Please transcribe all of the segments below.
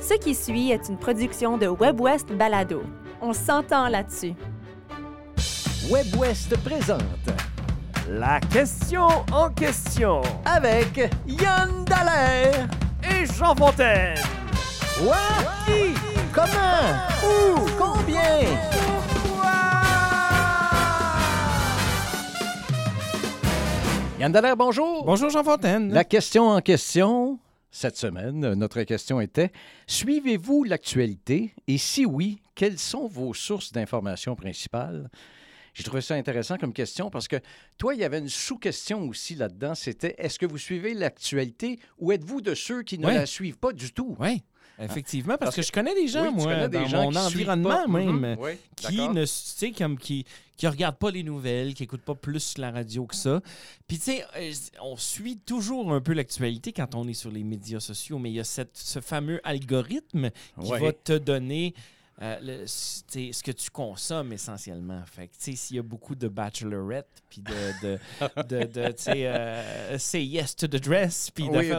Ce qui suit est une production de WebWest Balado. On s'entend là-dessus. WebWest présente La question en question avec Yann Dallaire. et Jean Fontaine. Quoi? Qui? Comment? Où? Combien? Yann Dallaire, bonjour. Bonjour Jean Fontaine. La question en question, cette semaine, notre question était Suivez-vous l'actualité? Et si oui, quelles sont vos sources d'information principales? J'ai trouvé ça intéressant comme question parce que toi, il y avait une sous-question aussi là-dedans. C'était est-ce que vous suivez l'actualité ou êtes-vous de ceux qui ne la suivent pas du tout? Oui, effectivement, parce, Parce que, que- je connais des gens, Oui, moi, des dans gens mon environnement pas. même, Mhm. Oui, qui ne, tu sais, comme qui qui regardent pas les nouvelles, qui écoutent pas plus la radio que ça. Puis tu sais, euh, on suit toujours un peu l'actualité quand on est sur les médias sociaux, mais il y a cette, ce fameux algorithme qui va te donner euh, le- ce que tu consommes essentiellement. Fait que, tu sais, s'il y a beaucoup de bachelorette, puis de, de, de, de, tu sais, euh, say yes to the dress, puis Oui,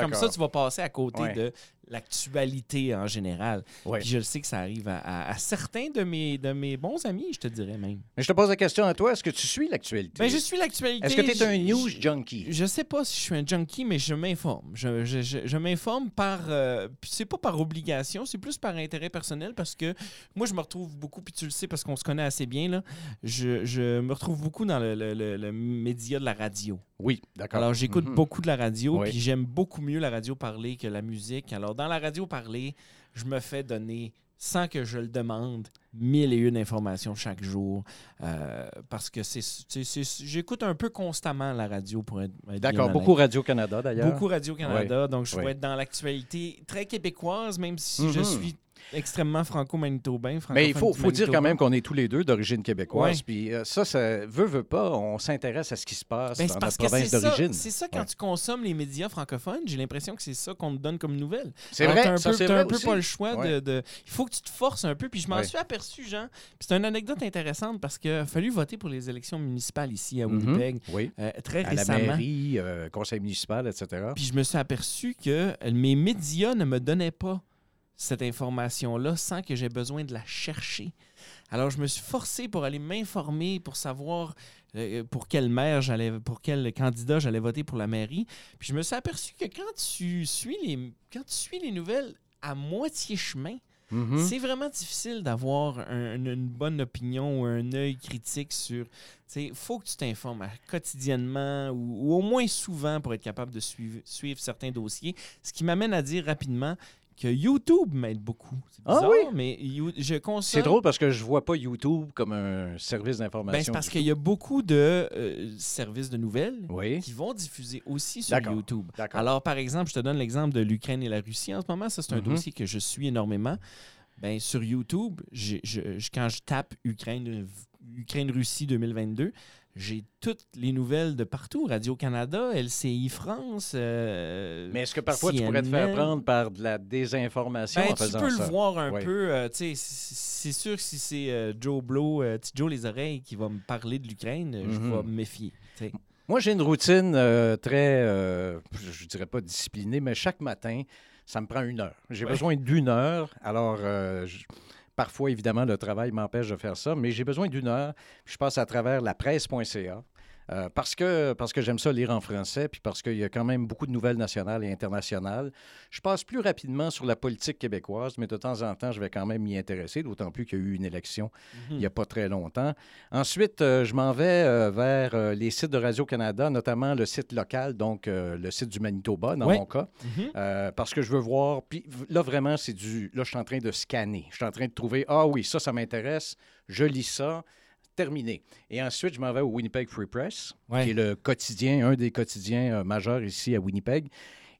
comme ça, tu vas passer à côté Ouais. de l'actualité en général. Ouais. Puis je le sais que ça arrive à, à- à certains de mes, de mes bons amis, je te dirais même. Mais je te pose la question à toi est-ce que tu suis l'actualité? Ben, je suis l'actualité. Est-ce que tu es un Je- news je- junkie? Je sais pas si je suis un junkie, mais je m'informe. Je, je- je- je m'informe par. euh, c'est pas par obligation, c'est plus par intérêt personnel parce que moi, je me retrouve beaucoup, puis tu le sais parce qu'on se connaît assez bien, là. Je, je me retrouve beaucoup dans le, le- le- le média de la radio. Oui, d'accord. Alors, j'écoute Mhm. beaucoup de la radio, Oui. puis j'aime beaucoup mieux la radio parler que la musique. Alors, dans la radio parler, je me fais donner, sans que je le demande, mille et une informations chaque jour. euh, parce que c'est, j'écoute un peu constamment la radio pour être, D'accord, beaucoup Radio-Canada d'ailleurs. Beaucoup Radio-Canada, donc je Oui. vais être dans l'actualité très québécoise, même si je Mhm. suis extrêmement franco-manitobain. Mais il faut, dire quand même qu'on est tous les deux d'origine québécoise. Ouais. Puis euh, ça, ça veut, veut pas, on s'intéresse à ce qui se passe Ben, dans notre province d'origine. c'est ça quand Ouais. tu consommes les médias francophones, j'ai l'impression que c'est ça qu'on te donne comme nouvelle. C'est vrai, t'as un peu, vrai un peu pas le choix Ouais. de, de- Il faut que tu te forces un peu. Puis je m'en suis aperçu, Jean. Puis c'est une anecdote intéressante parce qu'il a fallu voter pour les élections municipales ici à Mhm. Winnipeg Oui, euh, très à la récemment. mairie, euh, conseil municipal, etc. Puis je me suis aperçu que mes médias ne me donnaient pas cette information-là sans que j'ai besoin de la chercher. Alors je me suis forcé pour aller m'informer, pour savoir euh, pour quel maire j'allais, pour quel candidat j'allais voter pour la mairie. Puis je me suis aperçu que quand tu suis les, quand tu suis les nouvelles à moitié chemin, Mhm. c'est vraiment difficile d'avoir un- une, bonne opinion ou un œil critique sur. Il faut que tu t'informes quotidiennement ou, ou au moins souvent pour être capable de suivre, suivre certains dossiers. Ce qui m'amène à dire rapidement que YouTube m'aide beaucoup. C'est Ah oui? mais You- je consomme. C'est drôle parce que je vois pas YouTube comme un service Ben, d'information. c'est parce qu'il y a beaucoup de euh, services de nouvelles. Oui, qui vont diffuser aussi sur. YouTube. d'accord. Alors, par exemple, je te donne l'exemple de l'Ukraine et la Russie en ce moment. Ça, c'est un Mhm. dossier que je suis énormément. Ben, sur YouTube, j'ai- je- je- quand je tape Ukraine, Ukraine-Russie 2022, j'ai toutes les nouvelles de partout. Radio-Canada, LCI France. euh, Mais est-ce que parfois tu pourrais te faire prendre par de la désinformation Ben, en tu faisant peux ça? le voir un Oui. peu. euh, tu c'est sûr que si c'est euh, Joe Blow, petit Joe les oreilles, qui va me parler de l'Ukraine, je Mhm. vais me méfier. tu. Moi, j'ai une routine très, je dirais pas disciplinée, mais chaque matin, ça me prend une heure. J'ai Ouais. besoin d'une heure. Alors, je- parfois, évidemment, le travail m'empêche de faire ça, mais j'ai besoin d'une heure. Je passe à travers la presse.ca. euh, parce que, parce que j'aime ça lire en français, puis parce qu'il y a quand même beaucoup de nouvelles nationales et internationales. Je passe plus rapidement sur la politique québécoise, mais de temps en temps, je vais quand même m'y intéresser, d'autant plus qu'il y a eu une élection il n'y a pas très longtemps. Ensuite, euh, je m'en vais euh, vers les sites de Radio-Canada, notamment le site local, donc le site du Manitoba, dans mon cas, Mhm. parce que je veux voir. Puis là, vraiment, c'est du. Là, je suis en train de scanner. Je suis en train de trouver Ah oui, ça, ça m'intéresse. Je lis ça. Terminé. Et ensuite, je m'en vais au Winnipeg Free Press, Ouais. qui est le quotidien, un des quotidiens euh, majeurs ici à Winnipeg.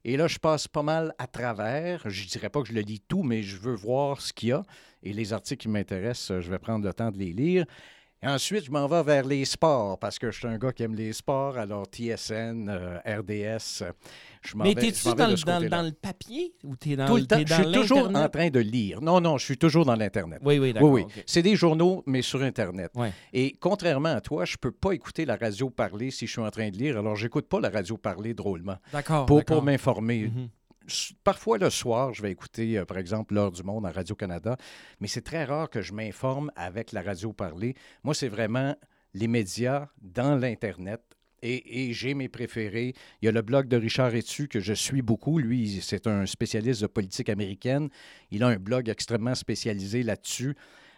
Et là, je passe pas mal à travers. Je dirais pas que je le lis tout, mais je veux voir ce qu'il y a. Et les articles qui m'intéressent, euh, je vais prendre le temps de les lire. Et ensuite, je m'en vais vers les sports parce que je suis un gars qui aime les sports. Alors, TSN, euh, RDS, je m'en Mais vais, t'es-tu je m'en vais dans, de dans, dans le papier ou t'es dans, Tout le temps, t'es je dans suis toujours en train de lire. Non, non, je suis toujours dans l'Internet. Oui, oui, Oui, d'accord. oui. ok. C'est des journaux, mais sur Internet. Ouais. Et contrairement à toi, je peux pas écouter la radio parler si je suis en train de lire. Alors, j'écoute pas la radio parler drôlement D'accord. pour, d'accord. pour m'informer. Mhm. Parfois le soir, je vais écouter, euh, par exemple, L'heure du monde à Radio-Canada, mais c'est très rare que je m'informe avec la radio parlée. Moi, c'est vraiment les médias dans l'Internet. Et, et j'ai mes préférés. Il y a le blog de Richard Etu que je suis beaucoup. Lui, c'est un spécialiste de politique américaine. Il a un blog extrêmement spécialisé là-dessus.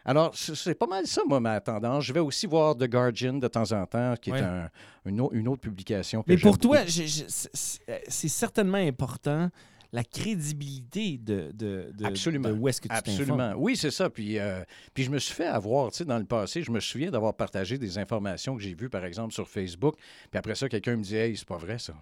Alors, c'est pas mal ça, moi, ma tendance. Je vais aussi voir The Guardian de temps en temps, qui Ouais. est un- une, au- une autre publication. que Mais pour toi, c'est c'est certainement important la crédibilité de, de, de, Absolument. de où est-ce que tu Absolument. Oui, c'est ça. Puis, euh, puis je me suis fait avoir, tu sais, dans le passé, je me souviens d'avoir partagé des informations que j'ai vues, par exemple, sur Facebook. Puis après ça, quelqu'un me dit Hey, c'est pas vrai, ça.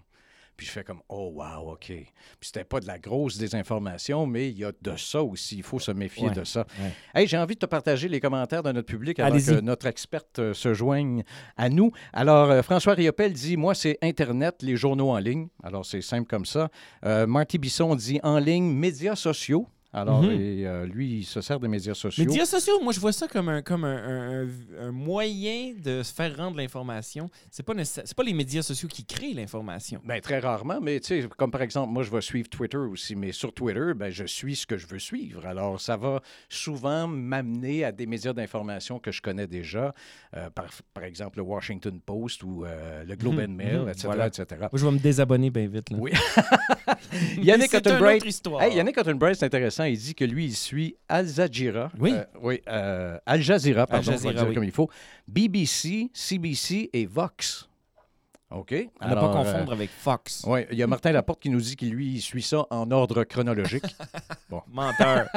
Puis je fais comme Oh, wow, OK. Puis c'était pas de la grosse désinformation, mais il y a de ça aussi. Il faut se méfier Ouais, de ça. ouais. Hey, j'ai envie de te partager les commentaires de notre public avant que notre experte euh, se joigne à nous. Alors, euh, François Riopel dit Moi, c'est Internet, les journaux en ligne. Alors, c'est simple comme ça. Euh, Marty Bisson dit En ligne, médias sociaux. Alors, Mhm. et, euh, lui, il se sert des médias sociaux. Médias sociaux, moi, je vois ça comme un, comme un, un- moyen de se faire rendre l'information. Pas, nécessaire- c'est pas les médias sociaux qui créent l'information. Ben, très rarement, mais tu sais, comme par exemple, moi, je vais suivre Twitter aussi, mais sur Twitter, ben, je suis ce que je veux suivre. Alors, ça va souvent m'amener à des médias d'information que je connais déjà, euh, par, par exemple le Washington Post ou euh, le Globe Mhm, and Mail, mhm, etc., voilà. etc. Moi, je vais me désabonner bien vite. Là. Oui. Yannick c'est une Ottenbright- autre histoire. Hey, Yannick c'est intéressant. Il dit que lui, il suit Al Jazeera. Oui. Euh, oui, euh, Al Jazeera, pardon, Al Jazeera, dire oui. comme il faut. BBC, CBC et Vox. OK? À ne pas Alors, euh, confondre avec Fox. Oui, il y a Martin Laporte qui nous dit qu'il lui il suit ça en ordre chronologique. Menteur.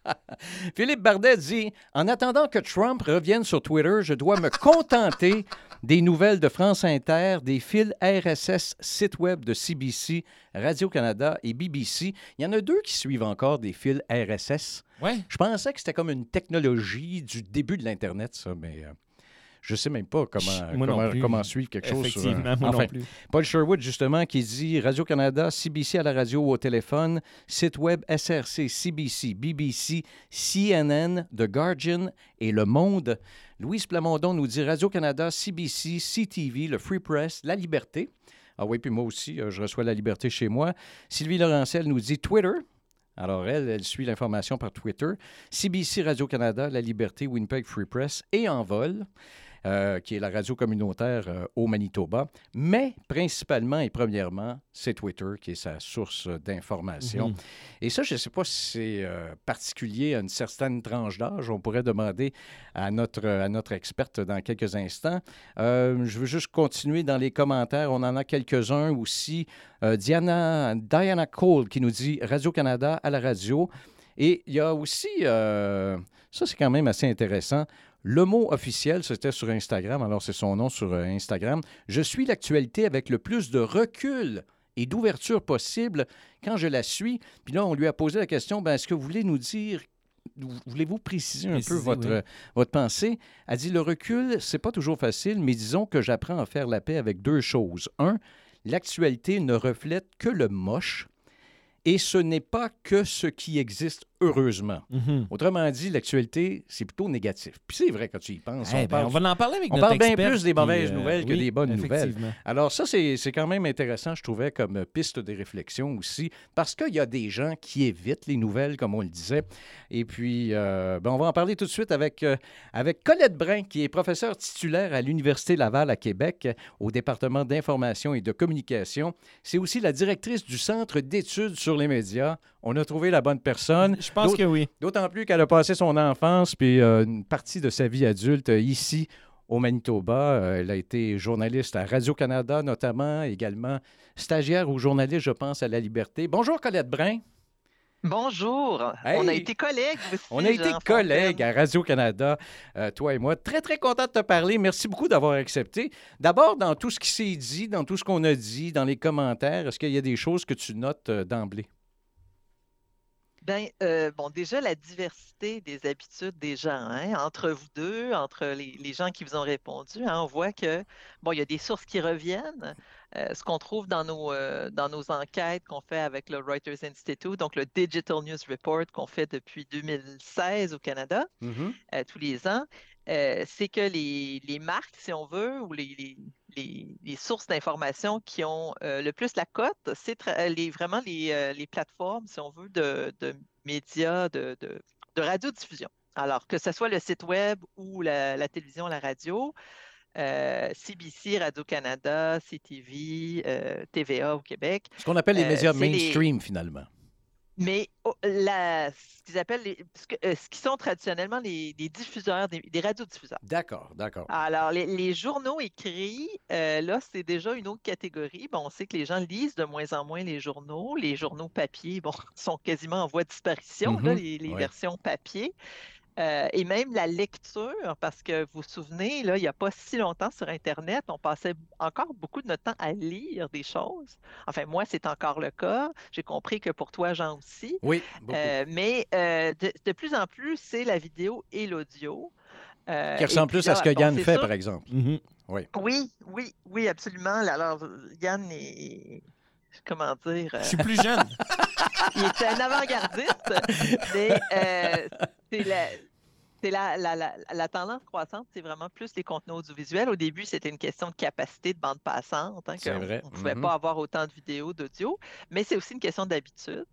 Philippe Bardet dit En attendant que Trump revienne sur Twitter, je dois me contenter des nouvelles de France Inter, des fils RSS, site web de CBC, Radio-Canada et BBC. Il y en a deux qui suivent encore des fils RSS. Ouais. Je pensais que c'était comme une technologie du début de l'Internet, ça, mais euh, je sais même pas comment, comment, comment suivre quelque chose. sur un- Effectivement, moi Enfin, non plus. Paul Sherwood, justement, qui dit Radio-Canada, CBC à la radio ou au téléphone, site web SRC, CBC, BBC, CNN, The Guardian et Le Monde. Louise Plamondon nous dit Radio-Canada, CBC, CTV, le Free Press, La Liberté. Ah oui, puis moi aussi, euh, je reçois La Liberté chez moi. Sylvie Laurentiel nous dit Twitter. Alors, elle, elle suit l'information par Twitter. CBC Radio-Canada, La Liberté, Winnipeg Free Press et Envol, euh, qui est la radio communautaire euh, au Manitoba. Mais principalement et premièrement, c'est Twitter qui est sa source d'information. Mhm. Et ça, je ne sais pas si c'est euh, particulier à une certaine tranche d'âge. On pourrait demander à notre, à notre experte dans quelques instants. Je veux juste continuer dans les commentaires. On en a quelques-uns aussi. Diana, Diana Cole qui nous dit Radio-Canada à la radio. Et il y a aussi, euh, ça c'est quand même assez intéressant, le mot officiel, c'était sur Instagram, alors c'est son nom sur euh, Instagram. Je suis l'actualité avec le plus de recul et d'ouverture possible quand je la suis. Puis là, on lui a posé la question, ben, est-ce que vous voulez nous dire, voulez-vous préciser un Préciser, peu votre, oui. votre pensée? Elle dit, le recul, c'est pas toujours facile, mais disons que j'apprends à faire la paix avec deux choses. Un, l'actualité ne reflète que le moche et ce n'est pas que ce qui existe heureusement. Mhm. Autrement dit, l'actualité, c'est plutôt négatif. Puis c'est vrai quand tu y penses. Eh on ben, parle on va en parler avec on notre parle bien plus des puis, mauvaises euh, nouvelles que oui, des bonnes nouvelles. Alors ça, c'est quand même intéressant, je trouvais, comme euh, piste de réflexion aussi, parce qu'il y a des gens qui évitent les nouvelles, comme on le disait. Et puis, euh, ben, on va en parler tout de suite avec, euh, avec Colette Brun, qui est professeure titulaire à l'Université Laval à Québec, euh, au département d'information et de communication. C'est aussi la directrice du Centre d'études sur les médias. On a trouvé la bonne personne. Je pense que oui. D'autant plus qu'elle a passé son enfance puis euh, une partie de sa vie adulte euh, ici au Manitoba. Euh, elle a été journaliste à Radio-Canada notamment, également stagiaire ou journaliste, je pense, à La Liberté. Bonjour Colette Brun. Bonjour. On a été collègues aussi. On a été collègues Fontaine. à Radio-Canada, euh, toi et moi. Très, très content de te parler. Merci beaucoup d'avoir accepté. D'abord, dans tout ce qui s'est dit, dans tout ce qu'on a dit, dans les commentaires, est-ce qu'il y a des choses que tu notes euh, d'emblée? Ben, euh, bon, déjà, la diversité des habitudes des gens, hein, entre vous deux, entre les, les gens qui vous ont répondu, hein, on voit que, bon, il y a des sources qui reviennent. Euh, ce qu'on trouve dans nos, euh, dans nos enquêtes qu'on fait avec le Reuters Institute, donc le Digital News Report qu'on fait depuis 2016 au Canada, Mhm. euh, tous les ans, euh, c'est que les, les marques, si on veut, ou les, les- les, les sources d'information qui ont euh, le plus la cote, c'est les, vraiment les, euh, plateformes, si on veut, de, de médias, de, de, de radiodiffusion. Alors, que ce soit le site web ou la, la télévision, la radio, euh, CBC, Radio-Canada, CTV, euh, TVA au Québec. Ce qu'on appelle les Euh, médias mainstream, finalement. Mais oh, la, ce qu'ils appellent les, ce, euh, qui sont traditionnellement les, les diffuseurs, des, des radiodiffuseurs. D'accord, d'accord. Alors, les, les journaux écrits, euh, là, c'est déjà une autre catégorie. Bon, on sait que les gens lisent de moins en moins les journaux. Les journaux papier, bon, sont quasiment en voie de disparition, là, Mhm, les, les ouais. versions papier. Euh, et même la lecture, parce que vous vous souvenez, là, il n'y a pas si longtemps sur Internet, on passait encore beaucoup de notre temps à lire des choses. Enfin, moi, c'est encore le cas. J'ai compris que pour toi, Jean aussi. Oui. Euh, mais euh, de, de plus en plus, c'est la vidéo et l'audio. Euh, qui ressemble plus à ce que Yann fait, sûr- par exemple. Mhm. Oui, oui, oui, absolument. Alors, Yann est, comment dire, euh, Je suis plus jeune. il est un avant-gardiste, mais euh, c'est la, c'est la, la- la- la tendance croissante, c'est vraiment plus les contenus audiovisuels. Au début, c'était une question de capacité de bande passante, hein, vrai. on ne pouvait Mhm. pas avoir autant de vidéos, d'audio, mais c'est aussi une question d'habitude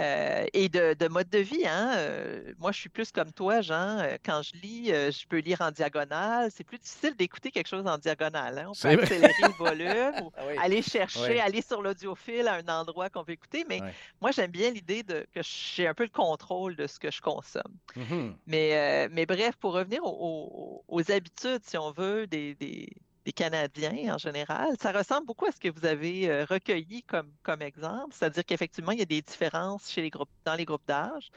euh, et de, de mode de vie. hein. Euh, moi, je suis plus comme toi, Jean. Euh, Quand je lis, je peux lire en diagonale. C'est plus difficile d'écouter quelque chose en diagonale. hein. On peut accélérer le volume ou Ah oui. aller chercher, aller sur l'audiophile à un endroit qu'on veut écouter. Mais moi, j'aime bien l'idée de que j'ai un peu le contrôle de ce que je consomme. Mhm. Mais, euh, mais bref, pour revenir aux, aux- aux habitudes, si on veut, des, des- des Canadiens en général, ça ressemble beaucoup à ce que vous avez euh, recueilli comme, comme exemple. C'est-à-dire qu'effectivement, il y a des différences chez les groupes, dans les groupes d'âge.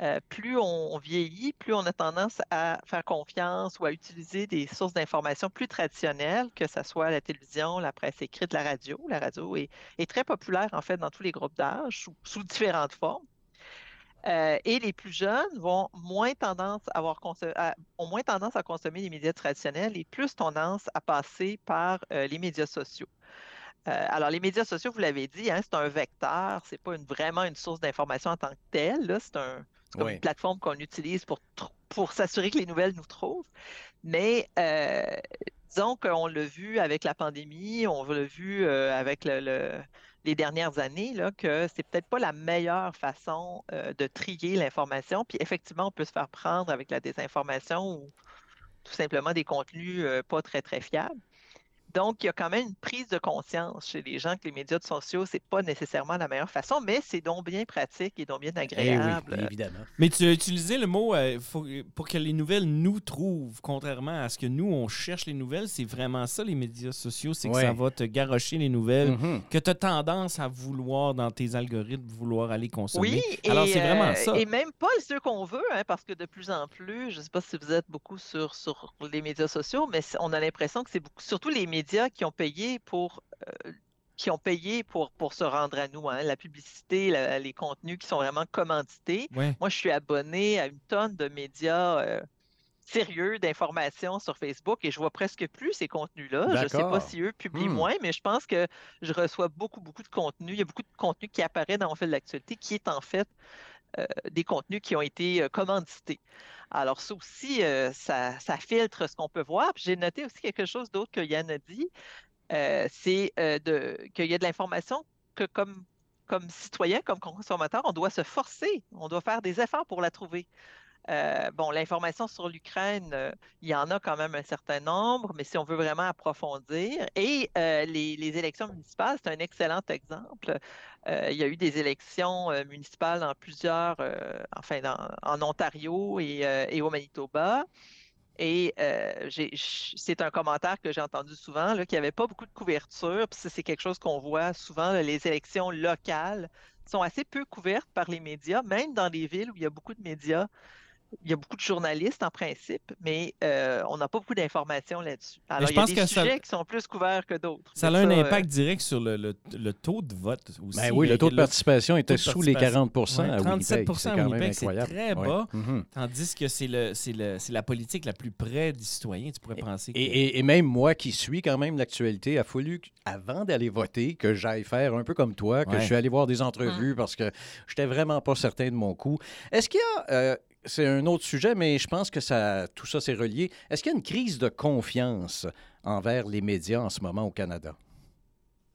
Euh, plus on, vieillit, plus on a tendance à faire confiance ou à utiliser des sources d'information plus traditionnelles, que ce soit la télévision, la presse écrite, la radio. La radio est, très populaire, en fait, dans tous les groupes d'âge, sous différentes formes. Euh, et les plus jeunes vont moins tendance à avoir à- ont moins tendance à consommer les médias traditionnels et plus tendance à passer par euh, les médias sociaux. Euh, alors, les médias sociaux, vous l'avez dit, hein, c'est un vecteur, c'est pas une- vraiment une source d'information en tant que telle. C'est un, c'est comme Oui. une plateforme qu'on utilise pour, pour s'assurer que les nouvelles nous trouvent. Mais disons qu'on l'a vu avec la pandémie, on l'a vu avec le- le- les dernières années, là, que c'est peut-être pas la meilleure façon euh, de trier l'information. Puis effectivement, on peut se faire prendre avec la désinformation ou tout simplement des contenus euh, pas très, très fiables. Donc, il y a quand même une prise de conscience chez les gens que les médias sociaux, c'est pas nécessairement la meilleure façon, mais c'est donc bien pratique et donc bien Eh agréable. oui, évidemment. Mais tu as utilisé le mot euh, faut- pour que les nouvelles nous trouvent, contrairement à ce que nous, on cherche les nouvelles. C'est vraiment ça, les médias sociaux. C'est que Ouais. ça va te garrocher les nouvelles Mhm. que tu as tendance à vouloir, dans tes algorithmes, vouloir aller consommer. Oui, Alors, et, c'est vraiment euh, ça. Et même pas ceux qu'on veut, hein, parce que de plus en plus, je ne sais pas si vous êtes beaucoup sur, sur les médias sociaux, mais on a l'impression que c'est beaucoup, surtout les médias qui ont payé pour, euh, qui ont payé pour, pour se rendre à nous, hein, la publicité, la- les contenus qui sont vraiment commandités. Ouais. Moi, je suis abonné à une tonne de médias euh, sérieux d'informations sur Facebook et je vois presque plus ces contenus-là. Je ne sais pas si eux publient Hmm. moins, mais je pense que je reçois beaucoup, beaucoup de contenu. Il y a beaucoup de contenu qui apparaît dans mon fil d'actualité qui est en fait des contenus qui ont été euh, commandités. Alors, ça aussi, euh, ça, filtre ce qu'on peut voir. J'ai noté aussi quelque chose d'autre que Yann a dit, euh, c'est euh, qu'il y a de l'information que comme citoyen, comme consommateur, on doit se forcer, on doit faire des efforts pour la trouver. Euh, bon, l'information sur l'Ukraine, euh, il y en a quand même un certain nombre, mais si on veut vraiment approfondir, et euh, les, élections municipales, c'est un excellent exemple. Il y a eu des élections municipales dans plusieurs, enfin, en Ontario et, au Manitoba. Et c'est un commentaire que j'ai entendu souvent, qu'il n'y avait pas beaucoup de couverture. Puis c'est quelque chose qu'on voit souvent, les élections locales sont assez peu couvertes par les médias, même dans les villes où il y a beaucoup de médias. Il y a beaucoup de journalistes en principe, mais euh, on n'a pas beaucoup d'informations là-dessus. Alors, je il y a pense des que ça- sujets qui sont plus couverts que d'autres. Ça a un euh, impact direct sur le, le- le taux de vote aussi. Ben oui, le taux de participation était sous les participation. 40 Ouais, à Winnipeg. 37 C'est à quand même Winnipeg, c'est incroyable. très Ouais. bas. Mhm. Tandis que c'est le, c'est le, c'est la politique la plus près du citoyen. Tu pourrais penser que... Et, et- et même moi qui suis quand même l'actualité, a fallu, avant d'aller voter, que j'aille faire un peu comme toi, que Ouais. je suis allé voir des entrevues parce que j'étais vraiment pas certain de mon coup. Est-ce qu'il y a euh, c'est un autre sujet, mais je pense que ça, tout ça, c'est relié. Est-ce qu'il y a une crise de confiance envers les médias en ce moment au Canada?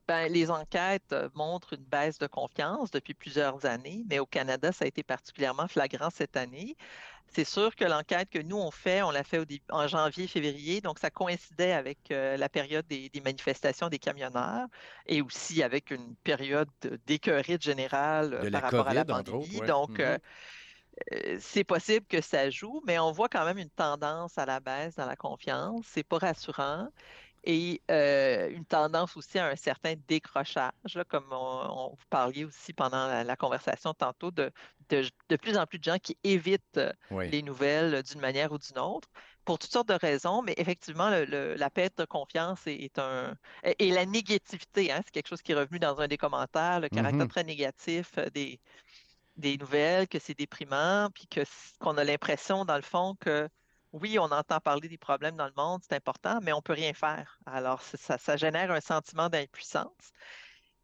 Ben, les enquêtes euh, montrent une baisse de confiance depuis plusieurs années, mais au Canada, ça a été particulièrement flagrant cette année. C'est sûr que l'enquête que nous, on fait, on l'a fait au début, en janvier, février, donc ça coïncidait avec euh, la période des, des manifestations des camionneurs et aussi avec une période d'écœurite générale euh, De par rapport à la pandémie. autres, ouais. Donc, euh, c'est possible que ça joue, mais on voit quand même une tendance à la baisse dans la confiance. C'est pas rassurant. Et euh, une tendance aussi à un certain décrochage, là, comme on, on- vous parliez aussi pendant la, la conversation tantôt, de, de, de plus en plus de gens qui évitent euh, Oui. les nouvelles euh, d'une manière ou d'une autre, pour toutes sortes de raisons, mais effectivement, le- le- la perte de confiance est, est un... Et, la négativité, hein, c'est quelque chose qui est revenu dans un des commentaires, le caractère Mhm. très négatif euh, des, des nouvelles, que c'est déprimant, puis que qu'on a l'impression, dans le fond, que oui, on entend parler des problèmes dans le monde, c'est important, mais on peut rien faire. Alors, ça, ça génère un sentiment d'impuissance.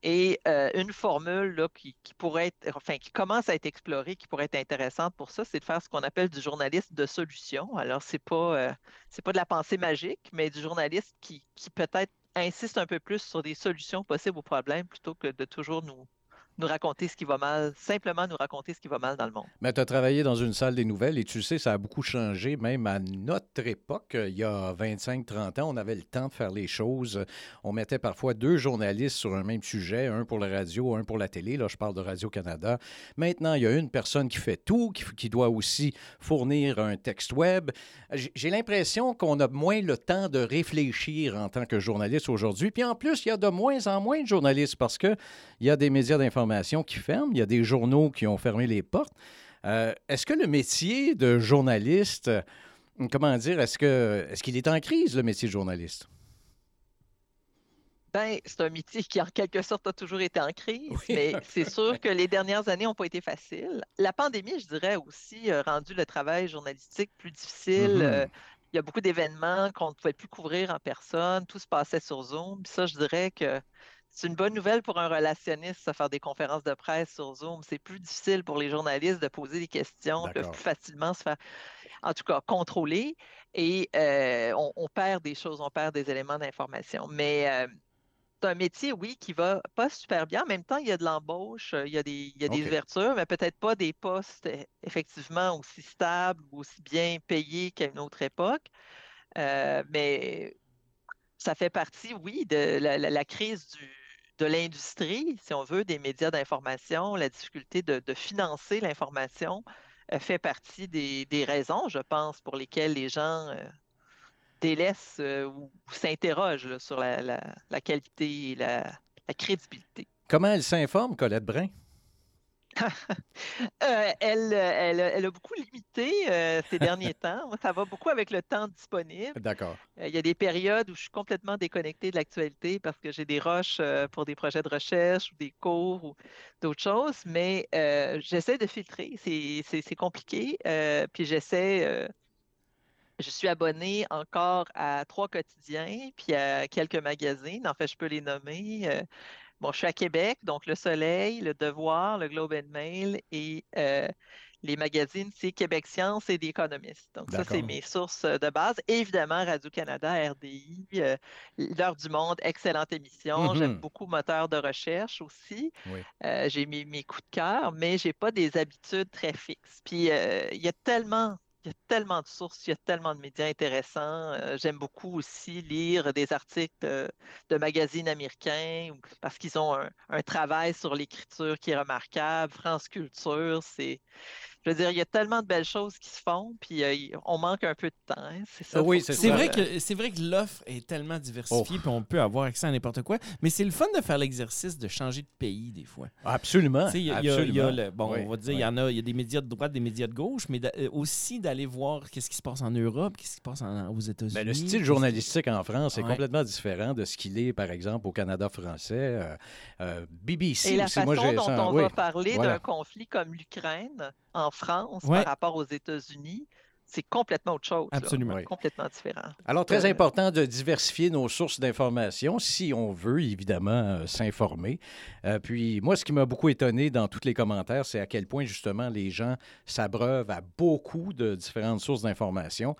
Et euh, une formule là, qui, qui pourrait être, enfin, qui commence à être explorée, qui pourrait être intéressante pour ça, c'est de faire ce qu'on appelle du journalisme de solution. Alors, c'est pas, euh, pas de la pensée magique, mais du journaliste qui, qui peut-être insiste un peu plus sur des solutions possibles aux problèmes plutôt que de toujours nous, nous raconter ce qui va mal, simplement nous raconter ce qui va mal dans le monde. Mais tu as travaillé dans une salle des nouvelles et tu sais, ça a beaucoup changé, même à notre époque, il y a 25-30 ans, on avait le temps de faire les choses. On mettait parfois deux journalistes sur un même sujet, un pour la radio, un pour la télé. Là, je parle de Radio-Canada. Maintenant, il y a une personne qui fait tout, qui, qui doit aussi fournir un texte web. J'ai l'impression qu'on a moins le temps de réfléchir en tant que journaliste aujourd'hui. Puis en plus, il y a de moins en moins de journalistes parce qu'il y a des médias d'information qui ferment, il y a des journaux qui ont fermé les portes. Euh, est-ce que le métier de journaliste, euh, comment dire, est-ce que est-ce qu'il est en crise, le métier de journaliste? Ben, c'est un métier qui, en quelque sorte, a toujours été en crise, Oui. mais c'est sûr que les dernières années n'ont pas été faciles. La pandémie, je dirais, a aussi euh, rendu le travail journalistique plus difficile. Euh, il y a beaucoup d'événements qu'on ne pouvait plus couvrir en personne, tout se passait sur Zoom. Puis ça, je dirais que c'est une bonne nouvelle pour un relationniste, de faire des conférences de presse sur Zoom. C'est plus difficile pour les journalistes de poser des questions, de plus facilement se faire, en tout cas, contrôler. Et euh, on, on perd des choses, on perd des éléments d'information. Mais euh, c'est un métier, oui, qui va pas super bien. En même temps, il y a de l'embauche, il y a des, il y a des OK. ouvertures, mais peut-être pas des postes euh, effectivement aussi stables ou aussi bien payés qu'à une autre époque. Euh, mais ça fait partie, oui, de la, la- la crise du- de l'industrie, si on veut, des médias d'information, la difficulté de, financer l'information euh, fait partie des, des raisons, je pense, pour lesquelles les gens euh, délaissent euh, ou, s'interrogent sur la, la- la qualité et la, la crédibilité. Comment elle s'informe, Colette Brun? Euh, elle, elle, a- elle a beaucoup limité euh, ces derniers temps. Moi, ça va beaucoup avec le temps disponible. D'accord. Euh, Il y a des périodes où je suis complètement déconnectée de l'actualité parce que j'ai des euh, pour des projets de recherche ou des cours ou d'autres choses, mais j'essaie de filtrer. C'est compliqué. puis j'essaie. je suis abonnée encore à trois quotidiens, puis à quelques magazines. En fait, je peux les nommer. Bon, je suis à Québec, donc Le Soleil, Le Devoir, Le Globe and Mail et euh, les magazines, c'est Québec Science et The Economist. Donc, ça, c'est mes sources euh, de base. Évidemment, Radio-Canada, RDI, euh, L'Heure du Monde, excellente émission. J'aime Mhm. beaucoup Moteur de recherche aussi. Oui. Euh, j'ai mes, mes coups de cœur, mais j'ai pas des habitudes très fixes. Puis, euh, il y a tellement il y a tellement de sources, il y a tellement de médias intéressants. Euh, j'aime beaucoup aussi lire des articles de, magazines américains parce qu'ils ont un travail sur l'écriture qui est remarquable. France Culture, c'est. Je veux dire, il y a tellement de belles choses qui se font, puis euh, on manque un peu de temps. hein, C'est ça. Oui, faut c'est tout, C'est ça. vrai euh, que c'est vrai que l'offre est tellement diversifiée Oh. puis on peut avoir accès à n'importe quoi, mais c'est le fun de faire l'exercice de changer de pays des fois. Absolument. Tu sais, il y a- il y a- il y a absolument. le- bon, Oui, on va dire, il oui. y en a, il y a des médias de droite, des médias de gauche, mais euh, aussi d'aller voir qu'est-ce qui se passe en Europe, qu'est-ce qui se passe en- aux États-Unis. Ben, le style journalistique en France est Ouais. complètement différent de ce qu'il est, par exemple, au Canada français. Euh, euh, BBC Et la aussi. façon Moi, j'ai dont ça- on oui. va parler Voilà. d'un conflit comme l'Ukraine en France Ouais. par rapport aux États-Unis c'est complètement autre chose. là. Absolument. Oui. Complètement différent. Alors, très Euh, important de diversifier nos sources d'information si on veut, évidemment, euh, s'informer. Euh, puis, moi, ce qui m'a beaucoup étonné dans tous les commentaires, c'est à quel point, justement, les gens s'abreuvent à beaucoup de différentes sources d'information.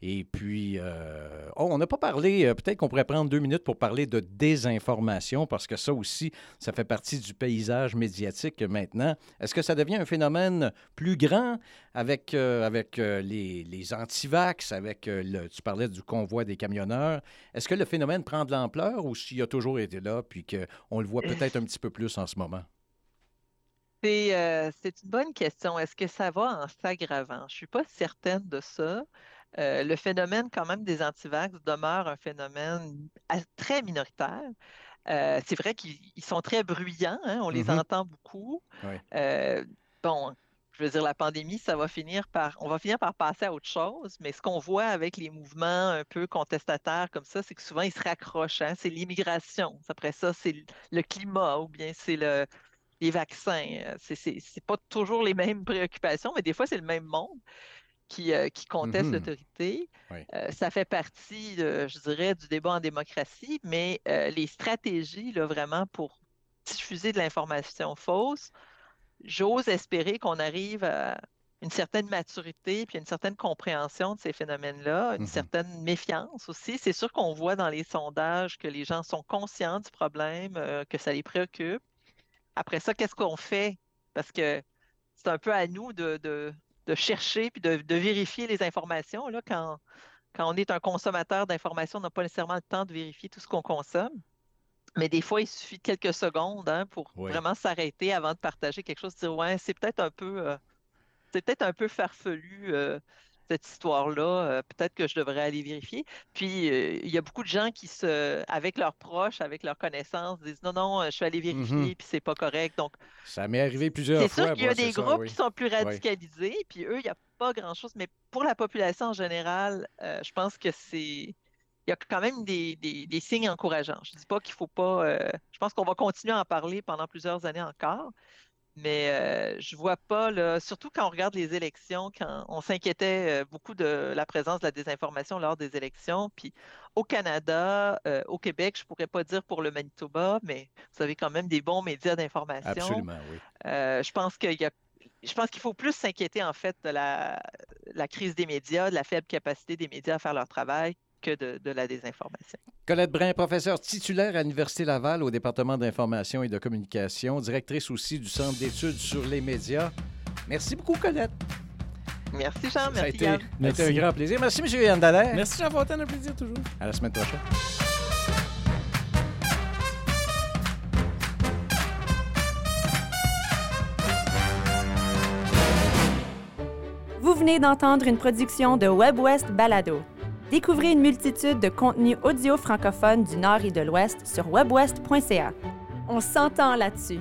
Et puis, euh, oh, on n'a pas parlé, euh, peut-être qu'on pourrait prendre deux minutes pour parler de désinformation, parce que ça aussi, ça fait partie du paysage médiatique maintenant. Est-ce que ça devient un phénomène plus grand avec, euh, avec les, les antivax, avec, le, tu parlais du convoi des camionneurs. Est-ce que le phénomène prend de l'ampleur ou s'il a toujours été là, puis qu'on le voit peut-être un petit peu plus en ce moment? C'est une bonne question. Est-ce que ça va en s'aggravant? Je ne suis pas certaine de ça. Euh, le phénomène quand même des antivax demeure un phénomène très minoritaire. Euh, c'est vrai qu'ils ils sont très bruyants, hein, on les Mhm. entend beaucoup. Oui. Euh, bon, je veux dire, la pandémie, ça va finir par, on va finir par passer à autre chose, mais ce qu'on voit avec les mouvements un peu contestataires comme ça, c'est que souvent ils se raccrochent. hein. C'est l'immigration. Après ça, c'est le- climat ou bien c'est le, les vaccins. C'est pas toujours les mêmes préoccupations, mais des fois, c'est le même monde qui, euh, qui conteste Mhm. l'autorité. Oui. Euh, ça fait partie, de, je dirais, du débat en démocratie, mais euh, les stratégies, là, vraiment, pour diffuser de l'information fausse, j'ose espérer qu'on arrive à une certaine maturité puis une certaine compréhension de ces phénomènes-là, une Mhm. certaine méfiance aussi. C'est sûr qu'on voit dans les sondages que les gens sont conscients du problème, que ça les préoccupe. Après ça, qu'est-ce qu'on fait? Parce que c'est un peu à nous de, de- de chercher puis de, de vérifier les informations. Là, quand, quand on est un consommateur d'informations, on n'a pas nécessairement le temps de vérifier tout ce qu'on consomme. Mais des fois, il suffit de quelques secondes hein, pour Oui. vraiment s'arrêter avant de partager quelque chose, dire ouais, c'est peut-être un peu, euh, c'est peut-être un peu farfelu euh, cette histoire-là. euh, peut-être que je devrais aller vérifier. Puis euh, il y a beaucoup de gens qui se, avec leurs proches, avec leurs connaissances, disent non, non, je suis allé vérifier, Mhm. puis c'est pas correct. Donc Ça m'est arrivé plusieurs c'est fois. sûr qu'il y a des c'est ça, groupes oui. qui sont plus radicalisés, puis eux, il n'y a pas grand-chose. Mais pour la population en général, euh, je pense que c'est. Il y a quand même des, des- des signes encourageants. Je ne dis pas qu'il ne faut pas. euh, je pense qu'on va continuer à en parler pendant plusieurs années encore. Mais euh, je ne vois pas, là, surtout quand on regarde les élections, quand on s'inquiétait euh, beaucoup de la présence de la désinformation lors des élections. Puis au Canada, euh, au Québec, je ne pourrais pas dire pour le Manitoba, mais vous avez quand même des bons médias d'information. Absolument, oui. Euh, je pense qu'il y a, je pense qu'il faut plus s'inquiéter en fait de la, la crise des médias, de la faible capacité des médias à faire leur travail que de, de la désinformation. Colette Brun, professeure titulaire à l'Université Laval au département d'information et de communication, directrice aussi du Centre d'études sur les médias. Merci beaucoup, Colette. Merci Jean, Ça a merci été, Yann. ça a été Merci. un grand plaisir. Merci, M. Yann Dallaire. Merci Jean Fontaine, un plaisir toujours. À la semaine prochaine. Vous venez d'entendre une production de WebWest Balado. Découvrez une multitude de contenus audio francophones du Nord et de l'Ouest sur webwest.ca. On s'entend là-dessus.